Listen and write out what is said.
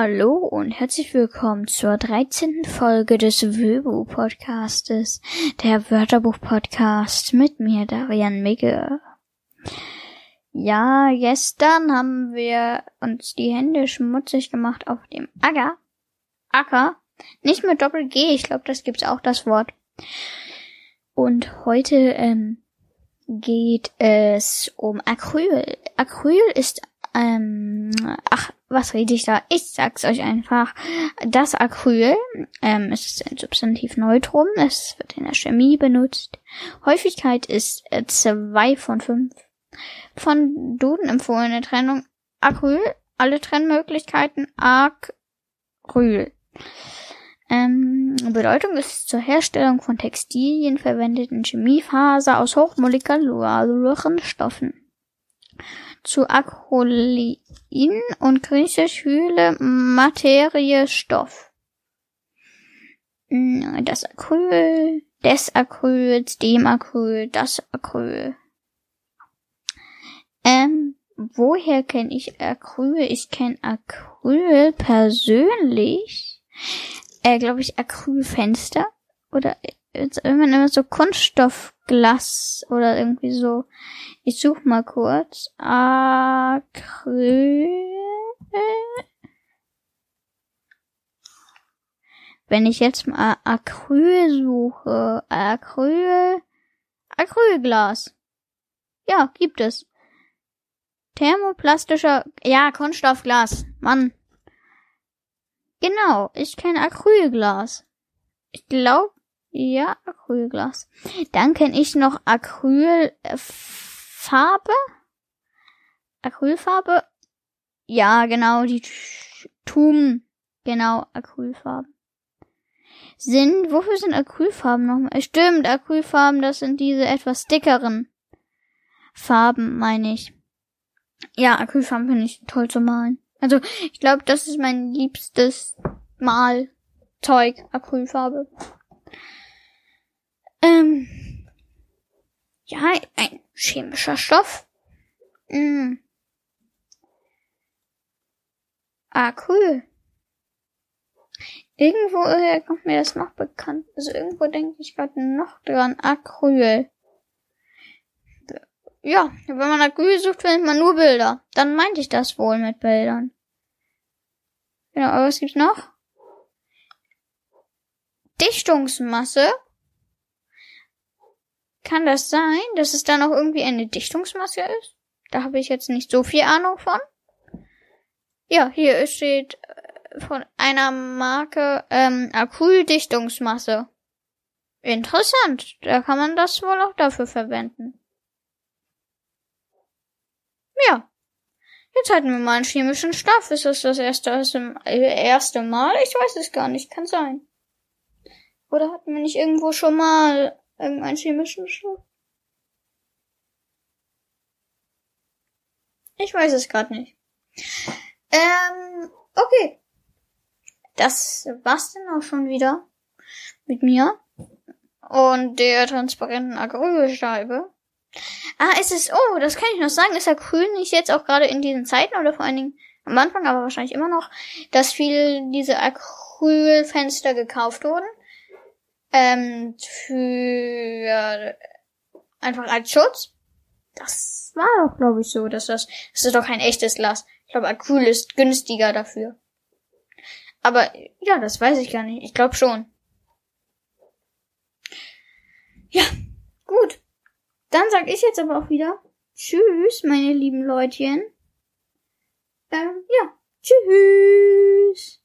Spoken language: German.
und herzlich willkommen zur 13. Folge des Wöbu Podcastes, der Wörterbuch Podcast mit mir, Darian Migge. Ja, gestern haben wir uns die Hände schmutzig gemacht auf dem Acker. Acker. Nicht mit Doppel G, ich glaube, das gibt's auch das Wort. Und heute ähm, geht es um Acryl. Acryl ist ähm, ach, was rede ich da? Ich sag's euch einfach. Das Acryl, ähm, ist ein Substantiv Neutrum, es wird in der Chemie benutzt. Häufigkeit ist äh, zwei von fünf. Von Duden empfohlene Trennung Acryl, alle Trennmöglichkeiten Acryl. Ähm, Bedeutung ist zur Herstellung von Textilien verwendeten Chemiefaser aus hochmolekularen Stoffen zu Acrylin und griechisch Hülle Materie Stoff. Hm, das Acryl, des Acryls, dem Acryl, das Acryl. Ähm, woher kenne ich Acryl? Ich kenne Acryl persönlich. Äh, glaube ich, Acrylfenster. Oder wenn man immer so Kunststoffglas oder irgendwie so. Ich suche mal kurz. Acryl. Wenn ich jetzt mal Acryl suche, Acryl, Acrylglas. Ja, gibt es. Thermoplastischer, ja, Kunststoffglas. Mann. Genau, ich kenne Acrylglas. Ich glaube, ja, Acrylglas. Dann kenne ich noch Acrylfarbe. Acrylfarbe. Ja, genau, die Tum. Genau, Acrylfarben. Sind, wofür sind Acrylfarben nochmal? Stimmt, Acrylfarben, das sind diese etwas dickeren Farben, meine ich. Ja, Acrylfarben finde ich toll zu malen. Also, ich glaube, das ist mein liebstes Malzeug, Acrylfarbe. Ähm, ja, ein chemischer Stoff. Mm. Ah, cool. Irgendwo äh, kommt mir das noch bekannt. Also irgendwo denke ich gerade noch dran. Acryl. Ja, wenn man Acryl sucht, findet man nur Bilder. Dann meinte ich das wohl mit Bildern. Genau, aber was gibt's noch? Dichtungsmasse kann das sein, dass es da noch irgendwie eine Dichtungsmasse ist? Da habe ich jetzt nicht so viel Ahnung von. Ja, hier steht äh, von einer Marke ähm, Acryldichtungsmasse. Interessant. Da kann man das wohl auch dafür verwenden. Ja. Jetzt hatten wir mal einen chemischen Stoff. Ist das das erste, das äh, erste Mal? Ich weiß es gar nicht. Kann sein. Oder hatten wir nicht irgendwo schon mal Irgendeinen chemischen Stoff? Ich weiß es gerade nicht. Ähm, okay. Das war's dann auch schon wieder mit mir und der transparenten Acrylscheibe. Ah, ist es, oh, das kann ich noch sagen, ist Acryl nicht jetzt auch gerade in diesen Zeiten oder vor allen Dingen am Anfang, aber wahrscheinlich immer noch, dass viel diese Acrylfenster gekauft wurden ähm, für einfach als Schutz. Das war doch, glaube ich, so, dass das, das ist doch kein echtes Glas. Ich glaube, Acryl ist günstiger dafür. Aber ja, das weiß ich gar nicht. Ich glaube schon. Ja, gut. Dann sag ich jetzt aber auch wieder Tschüss, meine lieben Leutchen. Ähm, ja, tschüss.